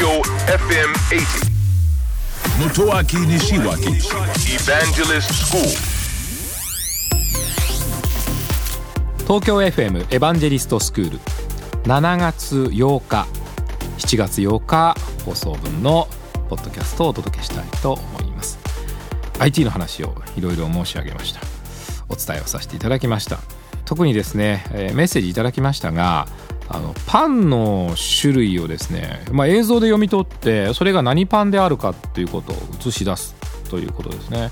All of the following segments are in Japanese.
Tokyo FM 80. Motoaki Nishiwaki. Evangelist School. 東京 FM エヴァンジェリストスクール7月8日7月8日放送分のポッドキャストをお届けしたいと思います IT の話をいろいろ申し上げました。お伝えをさせていただきました。特にですね、えーメッセージいただきましたがあのパンの種類をですね、まあ、映像で読み取ってそれが何パンであるかっていうことを映し出すということですね。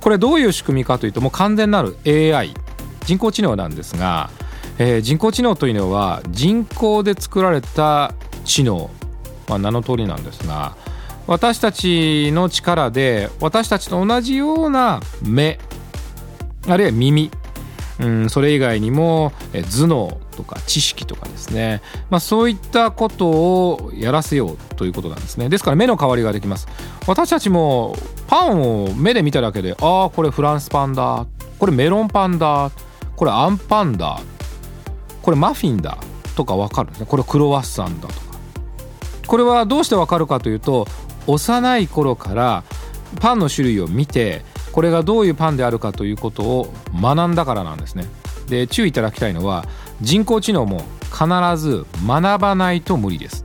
これどういう仕組みかというともう完全なる AI 人工知能なんですが、えー人工知能というのは人工で作られた知能、まあ、名の通りなんですが私たちの力で私たちと同じような目あるいは耳、うん、それ以外にも頭脳とか知識とかですね、まあ、そういったことをやらせようということなんですね。ですから目の代わりができます。私たちもパンを目で見ただけでああこれフランスパンだ。これメロンパンだ。これアンパンだ。これマフィンだ。とか分かるんですね。これクロワッサンだとか。これはどうして分かるかというと幼い頃からパンの種類を見てこれがどういうパンであるかということを学んだからなんですね。で注意いただきたいのは人工知能も必ず学ばないと無理です。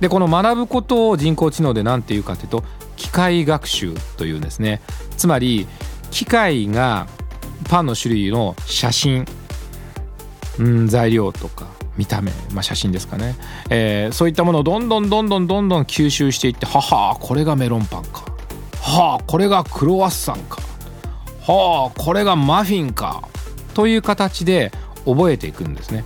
でこの学ぶことを人工知能で何て言うかというと機械学習というんですね。つまり機械がパンの種類の写真うん材料とか見た目、まあ、写真ですかね、えーそういったものをどんどんどんどんどんどん吸収していってははこれがメロンパン。はあこれがクロワッサンか。はあこれがマフィンか。という形で覚えていくんですね。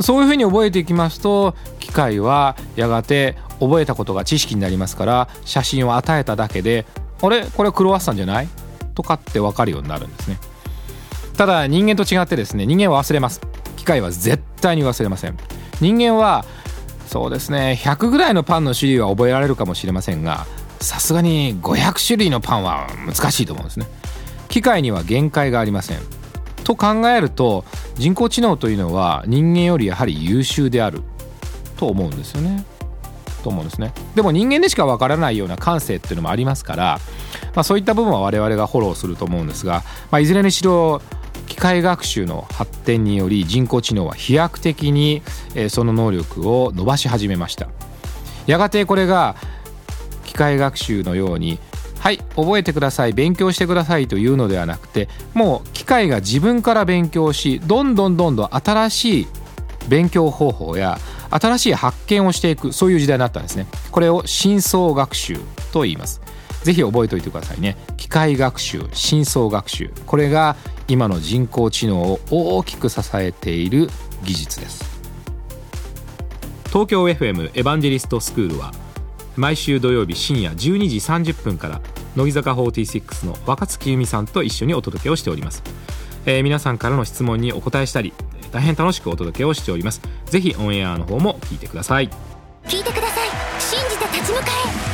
そういうふうに覚えていきますと機械はやがて覚えたことが知識になりますから写真を与えただけであれ？これクロワッサンじゃない？とかって分かるようになるんですね。ただ人間と違ってですね人間は忘れます。機械は絶対に忘れません。人間はそうですね100ぐらいのパンの種類は覚えられるかもしれませんがさすがに500種類のパンは難しいと思うんですね。機械には限界がありません。と考えると人工知能というのは人間よりやはり優秀であると思うんですよね。と思うんですね。でも人間でしかわからないような感性っていうのもありますから、まあ、そういった部分は我々がフォローすると思うんですが、まあ、いずれにしろ機械学習の発展により人工知能は飛躍的にその能力を伸ばし始めました。やがてこれが機械学習のようにはい覚えてください勉強してくださいというのではなくてもう機械が自分から勉強しどんどんどんどん新しい勉強方法や新しい発見をしていくそういう時代になったんですね。これを深層学習と言います。ぜひ覚えておいてくださいね。機械学習深層学習。これが今の人工知能を大きく支えている技術です。東京 FM エヴァンジェリストスクールは毎週土曜日深夜12時30分から乃木坂46の若槻由美さんと一緒にお届けをしております、えー皆さんからの質問にお答えしたり大変楽しくお届けをしております。ぜひオンエアの方も聞いてください。聞いてください。信じて立ち向かえ。